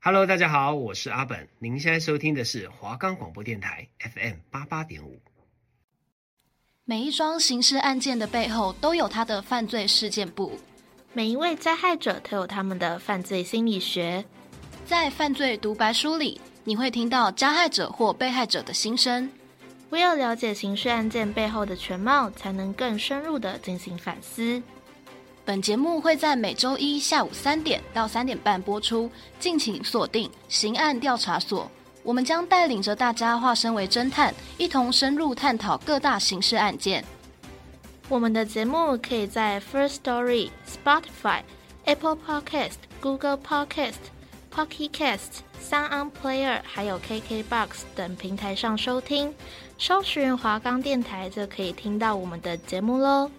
Hello，大家好，我是阿本。您现在收听的是华冈广播电台 FM 八八点五。每一桩刑事案件的背后都有他的犯罪事件簿，每一位加害者都有他们的犯罪心理学。在犯罪独白书里，你会听到加害者或被害者的心声。唯有了解刑事案件背后的全貌，才能更深入的进行反思。本节目会在每周一下午三点到三点半播出，敬请锁定《刑案调查所》。我们将带领着大家化身为侦探，一同深入探讨各大刑事案件。我们的节目可以在 First Story、Spotify、Apple Podcast、Google Podcast、Pocket Cast、Sound Player，还有 KKBox 等平台上收听。搜寻华冈电台就可以听到我们的节目喽。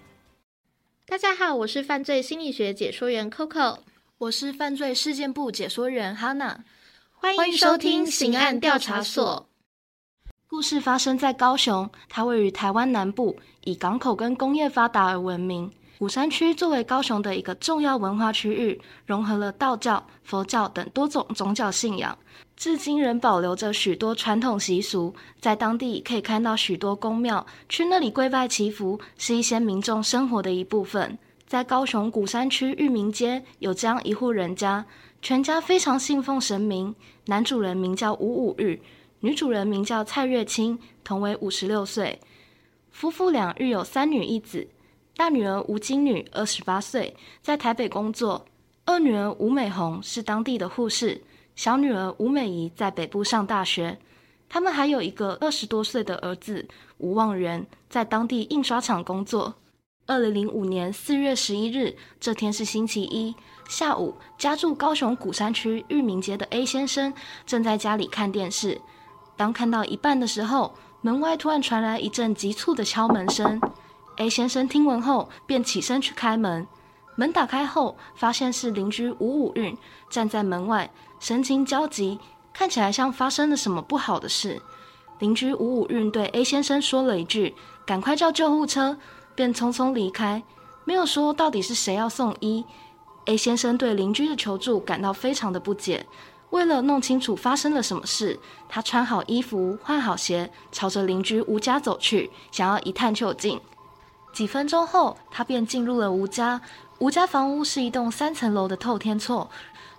大家好，我是犯罪心理学解说员 Coco，我是犯罪事件部解说员 Hana。欢迎收听《刑案调查所》。故事发生在高雄，它位于台湾南部，以港口跟工业发达而闻名。鼓山区作为高雄的一个重要文化区域，融合了道教、佛教等多种宗教信仰，至今仍保留着许多传统习俗。在当地可以看到许多宫庙，去那里跪拜祈福，是一些民众生活的一部分。在高雄鼓山区裕民街有这样一户人家。全家非常信奉神明，男主人名叫吴武日，女主人名叫蔡月清，同为五十六岁。夫妇俩育有三女一子，大女儿吴金女二十八岁，在台北工作；二女儿吴美红是当地的护士，小女儿吴美仪在北部上大学。他们还有一个二十多岁的儿子吴望元，在当地印刷厂工作。二零零五年四月十一日，这天是星期一。下午，家住高雄鼓山区裕民街的 A 先生正在家里看电视。当看到一半的时候，门外突然传来一阵急促的敲门声。A 先生听闻后，便起身去开门。门打开后，发现是邻居吴武运站在门外，神情焦急，看起来像发生了什么不好的事。邻居吴武运对 A 先生说了一句：“赶快叫救护车”，便匆匆离开，没有说到底是谁要送医。A 先生对邻居的求助感到非常的不解。为了弄清楚发生了什么事，他穿好衣服，换好鞋，朝着邻居吴家走去，想要一探究竟。几分钟后，他便进入了吴家。吴家房屋是一栋三层楼的透天厝，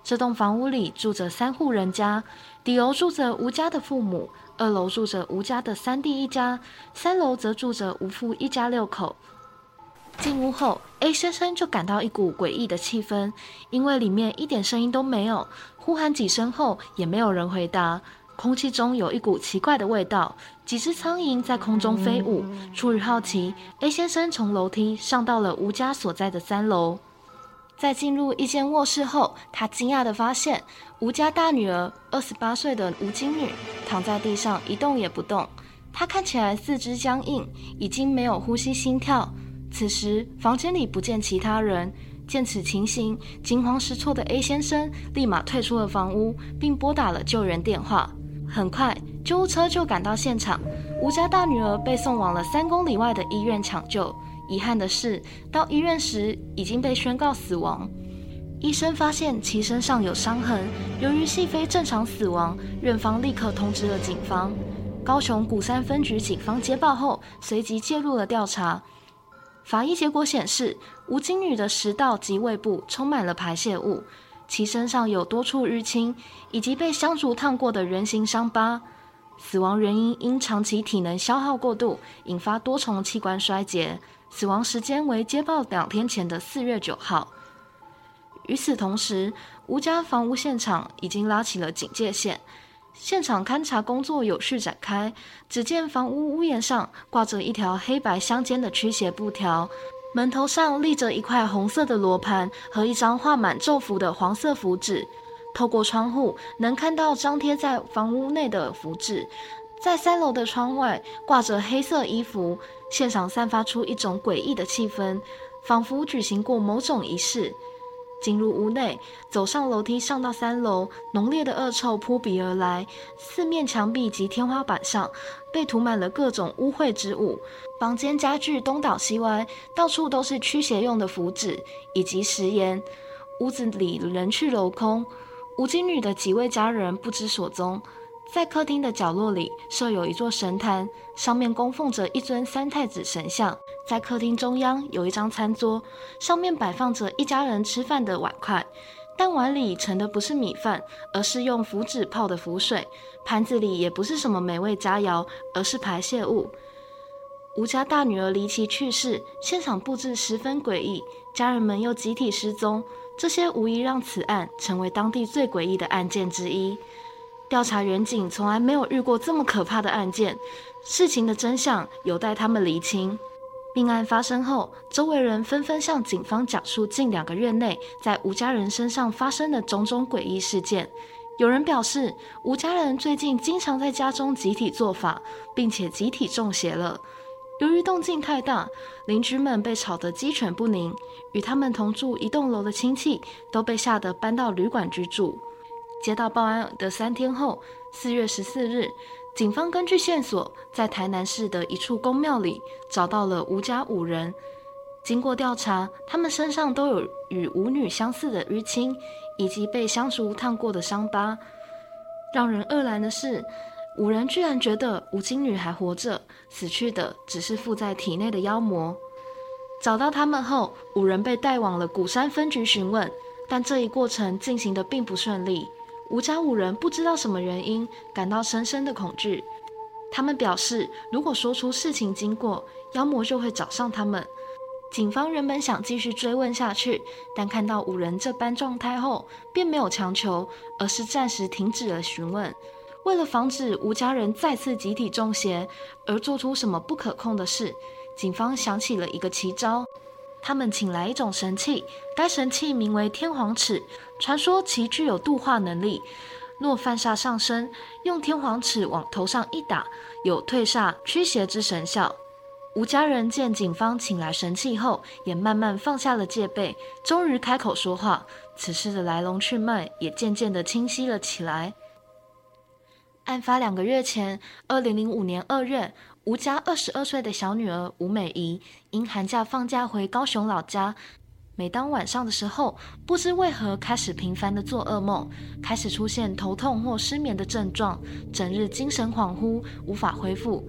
这栋房屋里住着三户人家。底楼住着吴家的父母，二楼住着吴家的三弟一家，三楼则住着吴父一家六口。进屋后，A 先生就感到一股诡异的气氛，因为里面一点声音都没有，呼喊几声后也没有人回答，空气中有一股奇怪的味道，几只苍蝇在空中飞舞。出于好奇，A 先生从楼梯上到了吴家所在的三楼，在进入一间卧室后，他惊讶地发现吴家大女儿二十八岁的吴金女躺在地上一动也不动，她看起来四肢僵硬，已经没有呼吸心跳。此时，房间里不见其他人。见此情形，惊慌失措的 A 先生立马退出了房屋，并拨打了救援电话。很快，救护车就赶到现场。吴家大女儿被送往了三公里外的医院抢救。遗憾的是，到医院时已经被宣告死亡。医生发现其身上有伤痕，由于系非正常死亡，院方立刻通知了警方。高雄鼓山分局警方接报后，随即介入了调查。法医结果显示，吴金女的食道及胃部充满了排泄物，其身上有多处淤青，以及被香烛烫过的人形伤疤。死亡原因因长期体能消耗过度，引发多重器官衰竭。死亡时间为接报两天前的四月九号。与此同时，吴家房屋现场已经拉起了警戒线。现场勘查工作有序展开，只见房屋屋檐上挂着一条黑白相间的驱邪布条，门头上立着一块红色的罗盘和一张画满咒符的黄色符纸。透过窗户能看到张贴在房屋内的符纸，在三楼的窗外挂着黑色衣服，现场散发出一种诡异的气氛，仿佛举行过某种仪式。进入屋内，走上楼梯，上到三楼，浓烈的恶臭扑鼻而来。四面墙壁及天花板上被涂满了各种污秽之物，房间家具东倒西歪，到处都是驱邪用的符纸以及食盐。屋子里人去楼空，吴金女的几位家人不知所踪。在客厅的角落里设有一座神坛，上面供奉着一尊三太子神像。在客厅中央有一张餐桌，上面摆放着一家人吃饭的碗筷，但碗里盛的不是米饭，而是用符纸泡的符水；盘子里也不是什么美味佳肴，而是排泄物。吴家大女儿离奇去世，现场布置十分诡异，家人们又集体失踪，这些无疑让此案成为当地最诡异的案件之一。调查员警从来没有遇过这么可怕的案件，事情的真相有待他们厘清。命案发生后，周围人纷纷向警方讲述近两个月内在吴家人身上发生的种种诡异事件。有人表示，吴家人最近经常在家中集体做法，并且集体中邪了。由于动静太大，邻居们被吵得鸡犬不宁，与他们同住一栋楼的亲戚都被吓得搬到旅馆居住。接到报案的三天后，四月十四日，警方根据线索，在台南市的一处宫庙里找到了吴家五人。经过调查，他们身上都有与舞女相似的淤青，以及被香烛烫过的伤疤。让人愕然的是，五人居然觉得吴金女还活着，死去的只是附在体内的妖魔。找到他们后，五人被带往了鼓山分局询问，但这一过程进行得并不顺利。吴家五人不知道什么原因感到深深的恐惧，他们表示，如果说出事情经过，妖魔就会找上他们。警方原本想继续追问下去，但看到五人这般状态后，便没有强求，而是暂时停止了询问。为了防止吴家人再次集体中邪而做出什么不可控的事，警方想起了一个奇招。他们请来一种神器，该神器名为天皇尺，传说其具有度化能力。若犯煞上身，用天皇尺往头上一打，有退煞驱邪之神效。吴家人见警方请来神器后，也慢慢放下了戒备，终于开口说话。此事的来龙去脉也渐渐的清晰了起来。案发两个月前，二零零五年二月。吴家二十二岁的小女儿吴美仪因寒假放假回高雄老家，每当晚上的时候，不知为何开始频繁的做噩梦，开始出现头痛或失眠的症状，整日精神恍惚，无法恢复。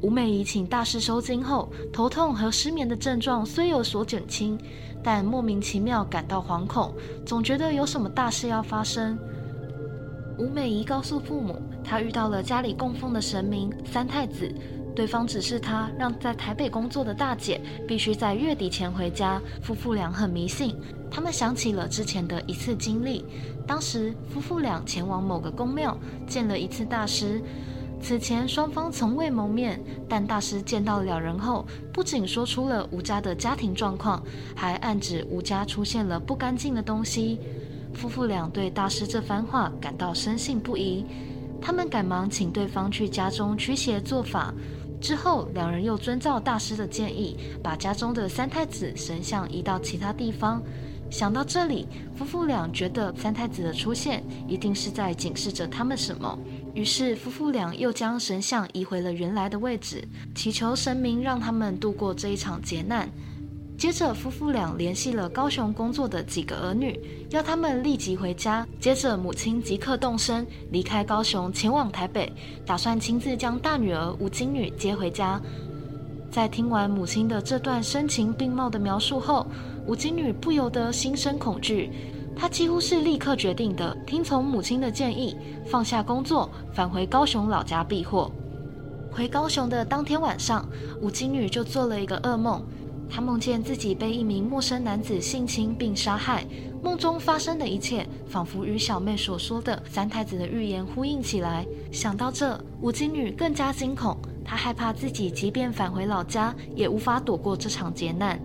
吴美仪请大师收惊后，头痛和失眠的症状虽有所减轻，但莫名其妙感到惶恐，总觉得有什么大事要发生。吴美仪告诉父母，她遇到了家里供奉的神明三太子。对方指示他让在台北工作的大姐必须在月底前回家。夫妇俩很迷信，他们想起了之前的一次经历。当时夫妇俩前往某个宫庙见了一次大师，此前双方从未谋面，但大师见到两人后，不仅说出了吴家的家庭状况，还暗指吴家出现了不干净的东西。夫妇俩对大师这番话感到深信不疑，他们赶忙请对方去家中驱邪做法。之后，两人又遵照大师的建议，把家中的三太子神像移到其他地方。想到这里，夫妇俩觉得三太子的出现一定是在警示着他们什么，于是夫妇俩又将神像移回了原来的位置，祈求神明让他们度过这一场劫难。接着，夫妇俩联系了高雄工作的几个儿女，要他们立即回家。接着，母亲即刻动身，离开高雄前往台北，打算亲自将大女儿吴金女接回家。在听完母亲的这段声情并茂的描述后，吴金女不由得心生恐惧。她几乎是立刻决定的，听从母亲的建议，放下工作，返回高雄老家避祸。回高雄的当天晚上，吴金女就做了一个噩梦。她梦见自己被一名陌生男子性侵并杀害，梦中发生的一切仿佛与小妹所说的三太子的预言呼应起来。想到这，吴金女更加惊恐，她害怕自己即便返回老家，也无法躲过这场劫难。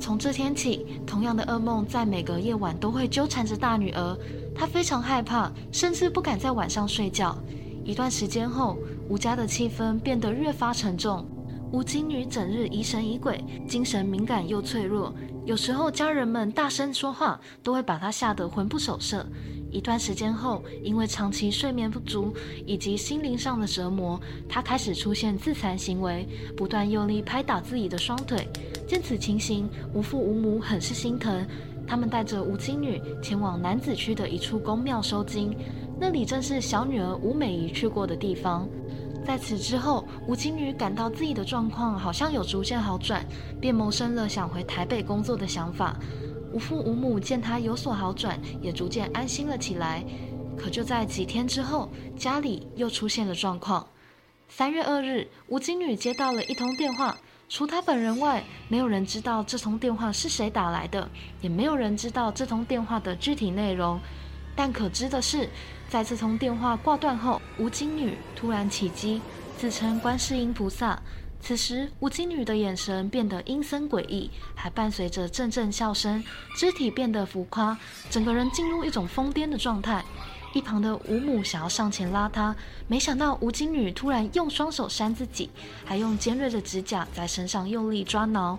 从这天起，同样的噩梦在每个夜晚都会纠缠着大女儿，她非常害怕，甚至不敢在晚上睡觉。一段时间后，吴家的气氛变得越发沉重。吴金女整日疑神疑鬼，精神敏感又脆弱。有时候家人们大声说话，都会把她吓得魂不守舍。一段时间后，因为长期睡眠不足以及心灵上的折磨，她开始出现自残行为，不断用力拍打自己的双腿。见此情形，吴父吴母很是心疼，他们带着吴金女前往男子区的一处宫庙收惊，那里正是小女儿吴美仪去过的地方。在此之后，吴金女感到自己的状况好像有逐渐好转，便萌生了想回台北工作的想法。无父无母见她有所好转，也逐渐安心了起来。可就在几天之后，家里又出现了状况。三月二日，吴金女接到了一通电话，除她本人外，没有人知道这通电话是谁打来的，也没有人知道这通电话的具体内容。但可知的是，在这通电话挂断后，吴金女突然起机，自称观世音菩萨。此时，吴金女的眼神变得阴森诡异，还伴随着阵阵笑声，肢体变得浮夸，整个人进入一种疯癫的状态。一旁的吴母想要上前拉她，没想到吴金女突然用双手扇自己，还用尖锐的指甲在身上用力抓挠。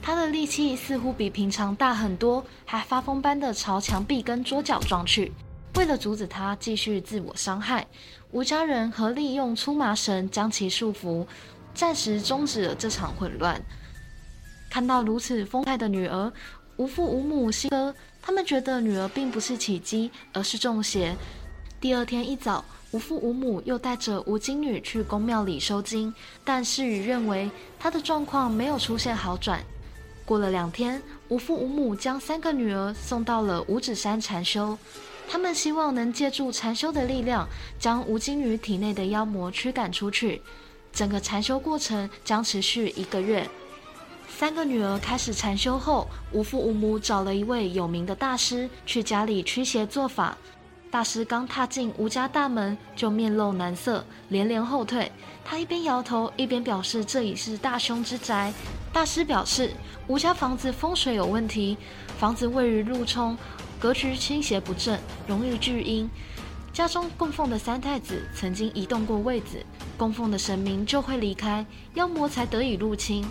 他的力气似乎比平常大很多，还发疯般的朝墙壁跟桌角撞去。为了阻止他继续自我伤害，吴家人合力用粗麻绳将其束缚，暂时终止了这场混乱。看到如此疯态的女儿，吴父吴母心哥。他们觉得女儿并不是起乩，而是中邪。第二天一早，吴父吴母又带着吴金女去宫庙里收惊，但事与愿违，她的状况没有出现好转。过了两天，吴父吴母将三个女儿送到了五指山禅修，他们希望能借助禅修的力量，将吴金女体内的妖魔驱赶出去。整个禅修过程将持续一个月。三个女儿开始禅修后，吴父吴母找了一位有名的大师去家里驱邪做法。大师刚踏进吴家大门，就面露难色，连连后退。他一边摇头，一边表示这已是大凶之宅。大师表示，吴家房子风水有问题，房子位于路冲，格局倾斜不正，容易聚阴。家中供奉的三太子曾经移动过位子，供奉的神明就会离开，妖魔才得以入侵。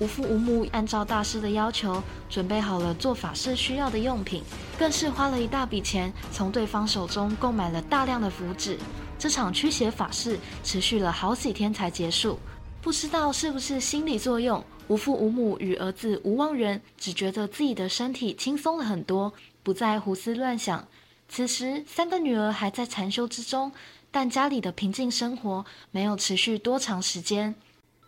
吴父吴母按照大师的要求，准备好了做法事需要的用品，更是花了一大笔钱从对方手中购买了大量的符纸。这场驱邪法事持续了好几天才结束。不知道是不是心理作用，无父无母与儿子吴望仁只觉得自己的身体轻松了很多，不再胡思乱想。此时，三个女儿还在禅修之中，但家里的平静生活没有持续多长时间。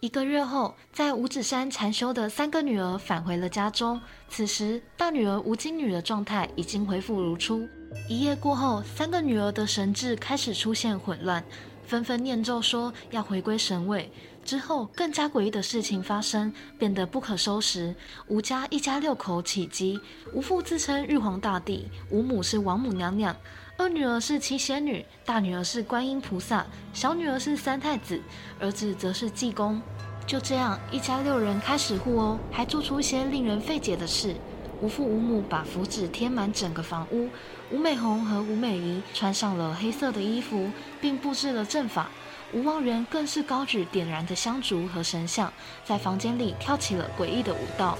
一个月后，在五指山禅修的三个女儿返回了家中。此时，大女儿吴金女的状态已经恢复如初。一夜过后，三个女儿的神智开始出现混乱，纷纷念咒说要回归神位。之后，更加诡异的事情发生，变得不可收拾。吴家一家六口起乩，吴父自称玉皇大帝，吴母是王母娘娘。二女儿是七仙女，大女儿是观音菩萨，小女儿是三太子，儿子则是济公。就这样，一家六人开始互殴，还做出一些令人费解的事。吴父吴母把符纸贴满整个房屋，吴美红和吴美仪穿上了黑色的衣服，并布置了阵法。吴望元更是高举点燃的香烛和神像，在房间里跳起了诡异的舞蹈。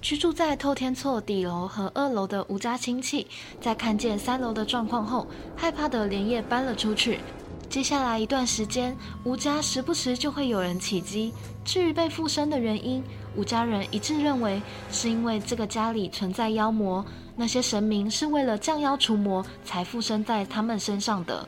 居住在透天厝底楼和二楼的吴家亲戚，在看见三楼的状况后，害怕的连夜搬了出去。接下来一段时间，吴家时不时就会有人起乩。至于被附身的原因，吴家人一致认为是因为这个家里存在妖魔，那些神明是为了降妖除魔才附身在他们身上的。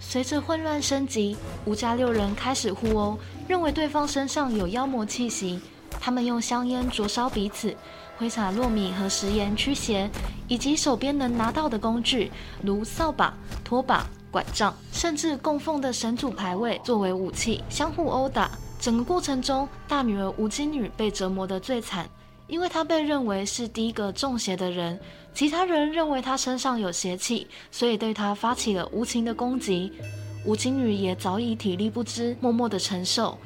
随着混乱升级，吴家六人开始互殴，认为对方身上有妖魔气息。他们用香烟灼烧彼此，挥洒糯米和食盐驱邪，以及手边能拿到的工具，如扫把、拖把、拐杖，甚至供奉的神主牌位作为武器，相互殴打。整个过程中，大女儿吴金女被折磨得最惨，因为她被认为是第一个中邪的人，其他人认为她身上有邪气，所以对她发起了无情的攻击。吴金女也早已体力不支，默默的承受。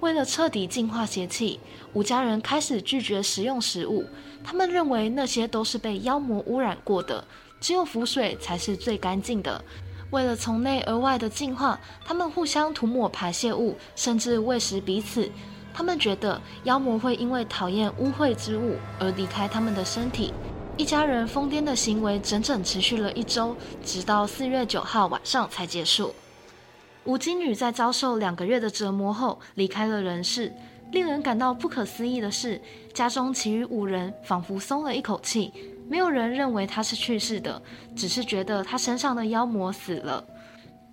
为了彻底净化邪气，吴家人开始拒绝食用食物。他们认为那些都是被妖魔污染过的，只有符水才是最干净的。为了从内而外的净化，他们互相涂抹排泄物，甚至喂食彼此。他们觉得妖魔会因为讨厌污秽之物而离开他们的身体。一家人疯癫的行为整整持续了一周，直到四月九号晚上才结束。吴金女在遭受两个月的折磨后离开了人世。令人感到不可思议的是，家中其余五人仿佛松了一口气。没有人认为他是去世的，只是觉得他身上的妖魔死了。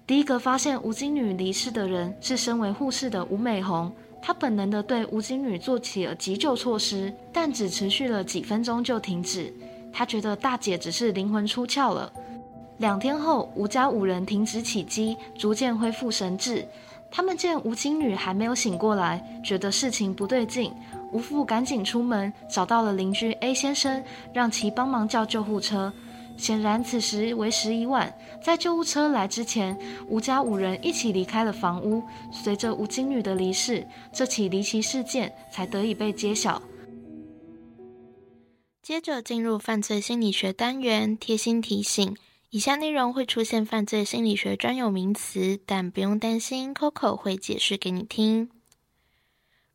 第一个发现吴金女离世的人是身为护士的吴美红，她本能地对吴金女做起了急救措施，但只持续了几分钟就停止。她觉得大姐只是灵魂出窍了。两天后，吴家五人停止起机，逐渐恢复神智。他们见吴金女还没有醒过来，觉得事情不对劲。吴父赶紧出门，找到了邻居 A 先生，让其帮忙叫救护车。显然，此时为时已晚。在救护车来之前，吴家五人一起离开了房屋。随着吴金女的离世，这起离奇事件才得以被揭晓。接着进入犯罪心理学单元，贴心提醒：以下内容会出现犯罪心理学专有名词，但不用担心，Coco 会解释给你听。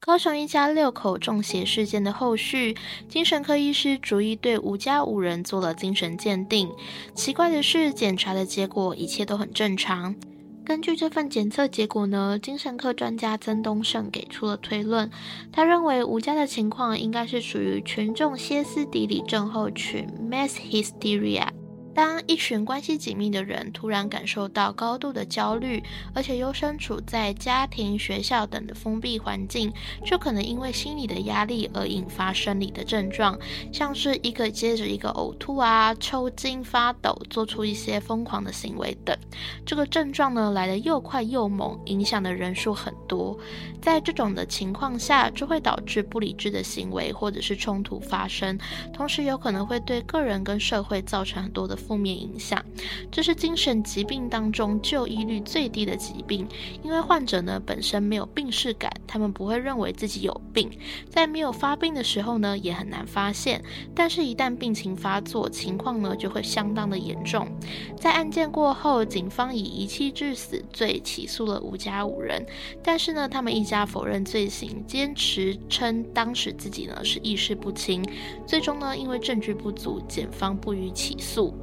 高雄一家六口中邪事件的后续，精神科医师逐一对吴家五人做了精神鉴定。奇怪的是，检查的结果一切都很正常。根据这份检测结果呢，精神科专家曾东胜给出了推论，他认为吴家的情况应该是属于群众歇斯底里症候群 （mass hysteria）。当一群关系紧密的人突然感受到高度的焦虑，而且又身处在家庭、学校等的封闭环境，就可能因为心理的压力而引发生理的症状，像是一个接着一个呕吐啊、抽筋、发抖、做出一些疯狂的行为等。这个症状呢，来得又快又猛，影响的人数很多。在这种的情况下，就会导致不理智的行为或者是冲突发生，同时有可能会对个人跟社会造成很多的负面影响，这是精神疾病当中就医率最低的疾病，因为患者呢本身没有病视感，他们不会认为自己有病，在没有发病的时候呢也很难发现，但是一旦病情发作，情况呢就会相当的严重。在案件过后，警方以遗弃致死罪起诉了吴家五人，但是呢他们一家否认罪行，坚持称当时自己呢是意识不清，最终呢因为证据不足，检方不予起诉。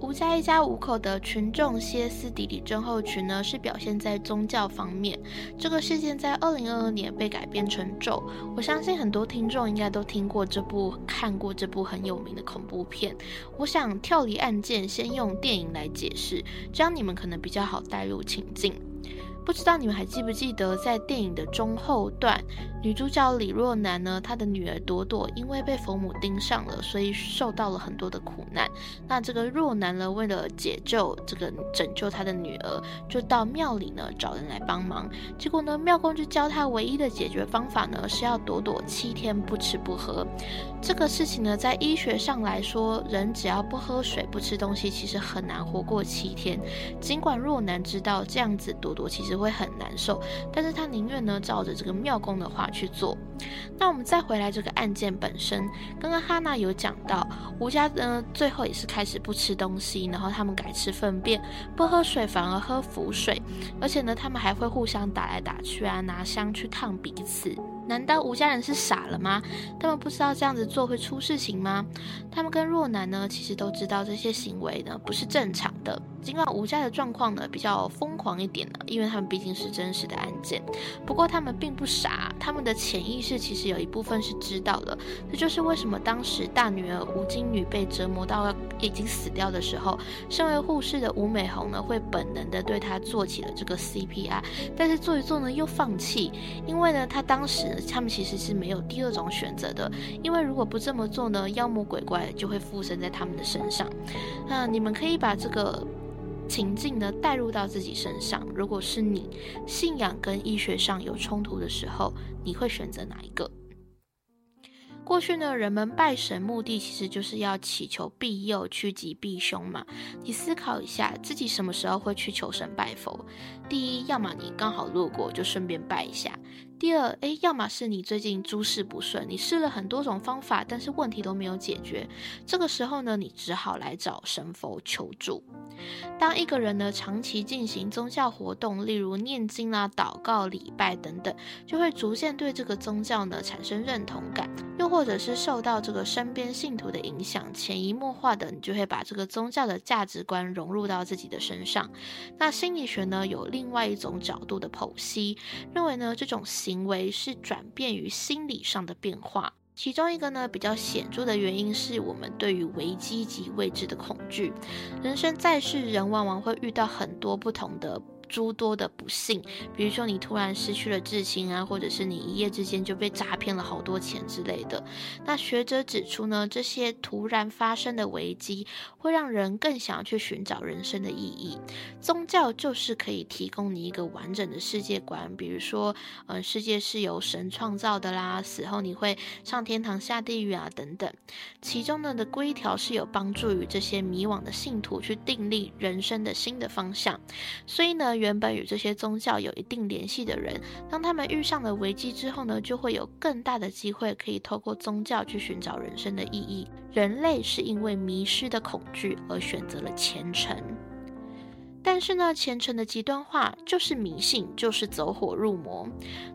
吴家一家五口的群众歇斯底里症候群呢，是表现在宗教方面。这个事件在二零二二年被改编成咒，我相信很多听众应该都听过这部、看过这部很有名的恐怖片。我想跳离案件，先用电影来解释，这样你们可能比较好带入情境。不知道你们还记不记得，在电影的中后段，女主角李若男呢，她的女儿朵朵因为被佛母盯上了，所以受到了很多的苦难。那这个若男呢，为了解救这个拯救她的女儿，就到庙里呢找人来帮忙。结果呢，庙公就教她唯一的解决方法呢，是要朵朵七天不吃不喝。这个事情呢，在医学上来说，人只要不喝水、不吃东西，其实很难活过七天。尽管若男知道这样子，朵朵其实。只会很难受，但是他宁愿呢照着这个庙公的话去做。那我们再回来这个案件本身，刚刚哈娜有讲到，吴家呢最后也是开始不吃东西，然后他们改吃粪便，不喝水反而喝浮水，而且呢他们还会互相打来打去啊，拿香去烫彼此。难道吴家人是傻了吗？他们不知道这样子做会出事情吗？他们跟若男呢，其实都知道这些行为呢不是正常的。尽管吴家的状况呢比较疯狂一点呢，因为他们毕竟是真实的案件。不过他们并不傻，他们的潜意识其实有一部分是知道的。这就是为什么当时大女儿吴金女被折磨到已经死掉的时候，身为护士的吴美红呢会本能的对她做起了这个 CPR，但是做一做呢又放弃，因为呢她当时。他们其实是没有第二种选择的，因为如果不这么做呢，妖魔鬼怪就会附身在他们的身上。那你们可以把这个情境呢带入到自己身上。如果是你信仰跟医学上有冲突的时候，你会选择哪一个？过去呢，人们拜神目的其实就是要祈求庇佑、趋吉避凶嘛。你思考一下，自己什么时候会去求神拜佛？第一，要么你刚好路过，就顺便拜一下。第二，诶，要么是你最近诸事不顺，你试了很多种方法，但是问题都没有解决。这个时候呢，你只好来找神佛求助。当一个人呢长期进行宗教活动，例如念经啊、祷告、礼拜等等，就会逐渐对这个宗教呢产生认同感。又或者是受到这个身边信徒的影响，潜移默化的，你就会把这个宗教的价值观融入到自己的身上。那心理学呢有另外一种角度的剖析，认为呢这种行为是转变于心理上的变化。其中一个呢，比较显著的原因是我们对于危机及未知的恐惧。人生在世，人往往会遇到很多不同的。诸多的不幸，比如说你突然失去了至亲啊，或者是你一夜之间就被诈骗了好多钱之类的。那学者指出呢，这些突然发生的危机会让人更想要去寻找人生的意义。宗教就是可以提供你一个完整的世界观，比如说，呃，世界是由神创造的啦，死后你会上天堂下地狱啊等等。其中呢的规条是有帮助于这些迷惘的信徒去订立人生的新的方向。所以呢。原本与这些宗教有一定联系的人，当他们遇上了危机之后呢，就会有更大的机会可以透过宗教去寻找人生的意义。人类是因为迷失的恐惧而选择了虔诚，但是呢，虔诚的极端化就是迷信，就是走火入魔。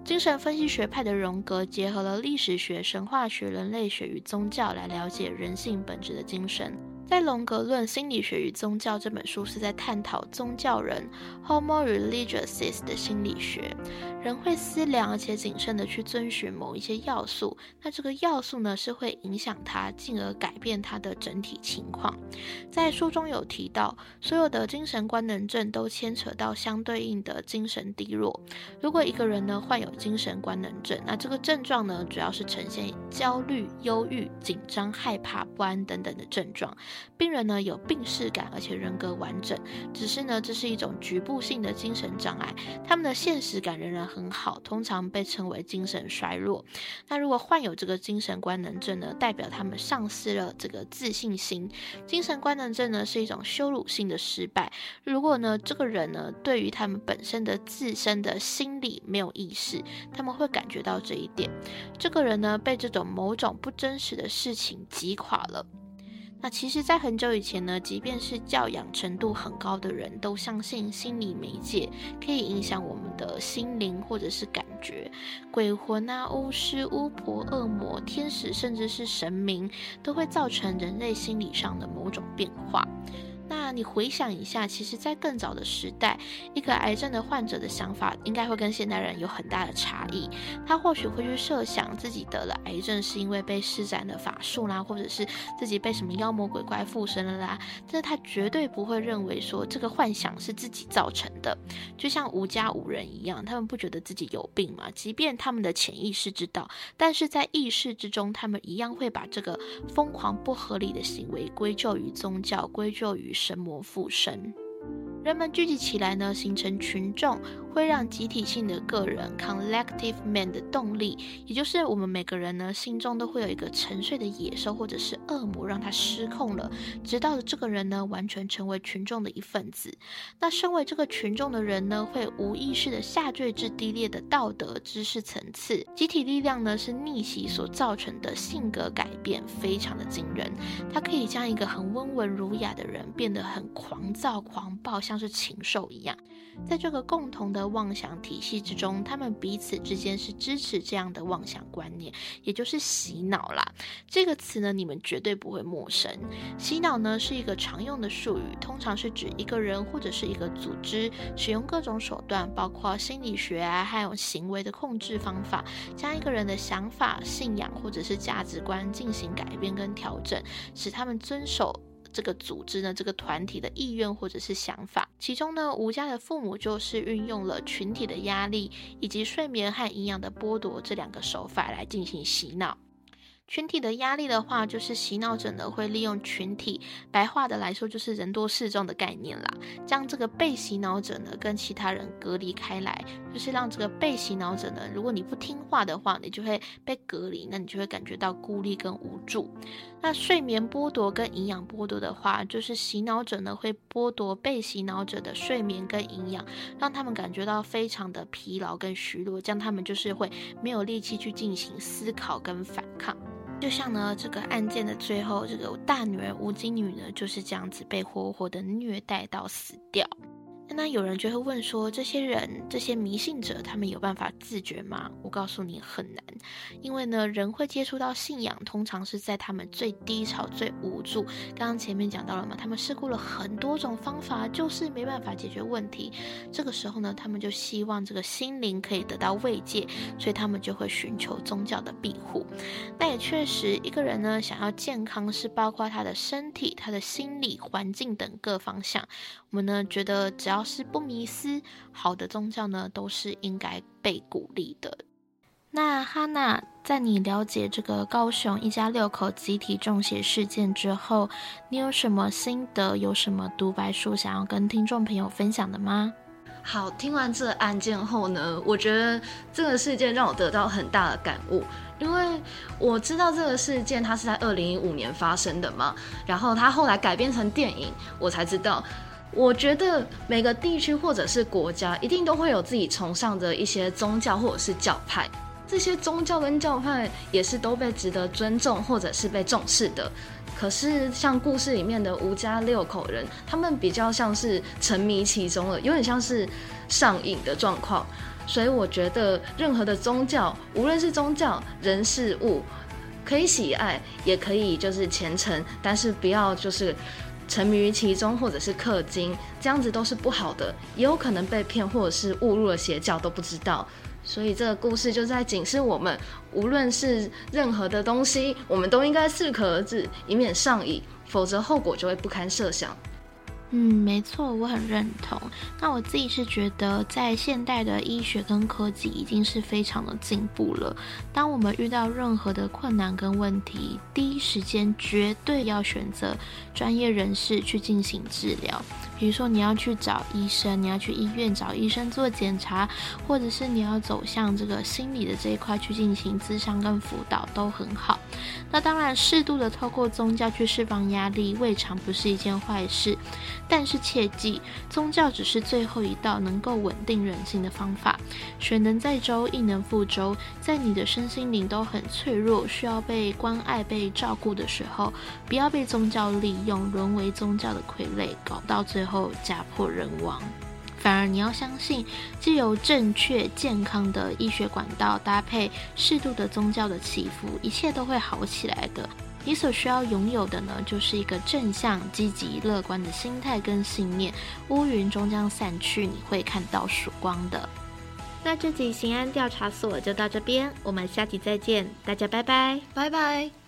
精神分析学派的荣格结合了历史学、神话学、人类学与宗教来了解人性本质的精神。在《龙格论心理学与宗教》这本书是在探讨宗教人 （Homo religiosus） 的心理学。人会思量而且谨慎地去遵循某一些要素，那这个要素呢是会影响他，进而改变他的整体情况。在书中有提到，所有的精神官能症都牵扯到相对应的精神低落。如果一个人呢患有精神官能症，那这个症状呢主要是呈现焦虑、忧郁、紧张、害怕、不安等等的症状。病人呢有病视感，而且人格完整，只是呢这是一种局部性的精神障碍，他们的现实感仍然很好，通常被称为精神衰弱。那如果患有这个精神官能症呢，代表他们丧失了这个自信心。精神官能症呢是一种羞辱性的失败。如果呢这个人呢对于他们本身的自身的心理没有意识，他们会感觉到这一点。这个人呢被这种某种不真实的事情击垮了。那其实，在很久以前呢，即便是教养程度很高的人，都相信心理媒介可以影响我们的心灵或者是感觉。鬼魂啊、巫师、巫婆、恶魔、天使，甚至是神明，都会造成人类心理上的某种变化。那你回想一下，其实，在更早的时代，一个癌症的患者的想法应该会跟现代人有很大的差异。他或许会去设想自己得了癌症是因为被施展了法术啦，或者是自己被什么妖魔鬼怪附身了啦。但是他绝对不会认为说这个幻想是自己造成的，就像无家无人一样，他们不觉得自己有病吗？即便他们的潜意识知道，但是在意识之中，他们一样会把这个疯狂不合理的行为归咎于宗教，归咎于。神魔附身。人们聚集起来呢，形成群众，会让集体性的个人 （collective man） 的动力，也就是我们每个人呢，心中都会有一个沉睡的野兽或者是恶魔，让他失控了，直到这个人呢，完全成为群众的一份子。那身为这个群众的人呢，会无意识的下坠至低劣的道德知识层次。集体力量呢，是逆袭所造成的性格改变，非常的惊人。它可以将一个很温文儒雅的人变得很狂躁狂暴，像。像是禽兽一样，在这个共同的妄想体系之中，他们彼此之间是支持这样的妄想观念，也就是洗脑啦。这个词呢，你们绝对不会陌生。洗脑呢是一个常用的术语，通常是指一个人或者是一个组织，使用各种手段，包括心理学啊，还有行为的控制方法，将一个人的想法、信仰或者是价值观进行改变跟调整，使他们遵守。这个组织呢，这个团体的意愿或者是想法，其中呢，吴家的父母就是运用了群体的压力以及睡眠和营养的剥夺这两个手法来进行洗脑。群体的压力的话，就是洗脑者呢会利用群体，白话的来说就是人多势众的概念啦，将这个被洗脑者呢跟其他人隔离开来，就是让这个被洗脑者呢，如果你不听话的话，你就会被隔离，那你就会感觉到孤立跟无助。那睡眠剥夺跟营养剥夺的话，就是洗脑者呢会剥夺被洗脑者的睡眠跟营养，让他们感觉到非常的疲劳跟虚弱，这样他们就是会没有力气去进行思考跟反抗。就像呢，这个案件的最后，这个大女儿吴金女呢就是这样子被活活的虐待到死掉。那有人就会问说，这些人、这些迷信者，他们有办法自觉吗？我告诉你，很难。因为呢，人会接触到信仰，通常是在他们最低潮、最无助。刚刚前面讲到了嘛，他们试过了很多种方法，就是没办法解决问题。这个时候呢，他们就希望这个心灵可以得到慰藉，所以他们就会寻求宗教的庇护。那也确实，一个人呢，想要健康，是包括他的身体、他的心理、环境等各方向。我们呢，觉得只要是不迷思，好的宗教呢，都是应该被鼓励的。那哈娜，在你了解这个高雄一家六口集体中邪事件之后，你有什么心得？有什么独白书想要跟听众朋友分享的吗？好，听完这个案件后呢，我觉得这个事件让我得到很大的感悟，因为我知道这个事件它是在二零一五年发生的嘛，然后它后来改编成电影，我才知道。我觉得每个地区或者是国家一定都会有自己崇尚的一些宗教或者是教派，这些宗教跟教派也是都被值得尊重或者是被重视的。可是像故事里面的吴家六口人，他们比较像是沉迷其中了，有点像是上瘾的状况。所以我觉得任何的宗教，无论是宗教、人、事物，可以喜爱，也可以就是虔诚，但是不要就是。沉迷于其中，或者是氪金，这样子都是不好的，也有可能被骗，或者是误入了邪教都不知道。所以这个故事就在警示我们，无论是任何的东西，我们都应该适可而止，以免上瘾，否则后果就会不堪设想。嗯，没错，我很认同。那我自己是觉得，在现代的医学跟科技已经是非常的进步了。当我们遇到任何的困难跟问题，第一时间绝对要选择专业人士去进行治疗。比如说，你要去找医生，你要去医院找医生做检查，或者是你要走向这个心理的这一块去进行咨商跟辅导，都很好。那当然，适度的透过宗教去释放压力，未尝不是一件坏事。但是切记，宗教只是最后一道能够稳定人心的方法。水能载舟，亦能覆舟。在你的身心灵都很脆弱，需要被关爱、被照顾的时候，不要被宗教利用，沦为宗教的傀儡，搞到最后家破人亡。反而你要相信，借由正确健康的医学管道，搭配适度的宗教的祈福，一切都会好起来的。你所需要拥有的呢，就是一个正向、积极、乐观的心态跟信念。乌云终将散去，你会看到曙光的。那这集刑安调查所就到这边，我们下集再见，大家拜拜，拜拜。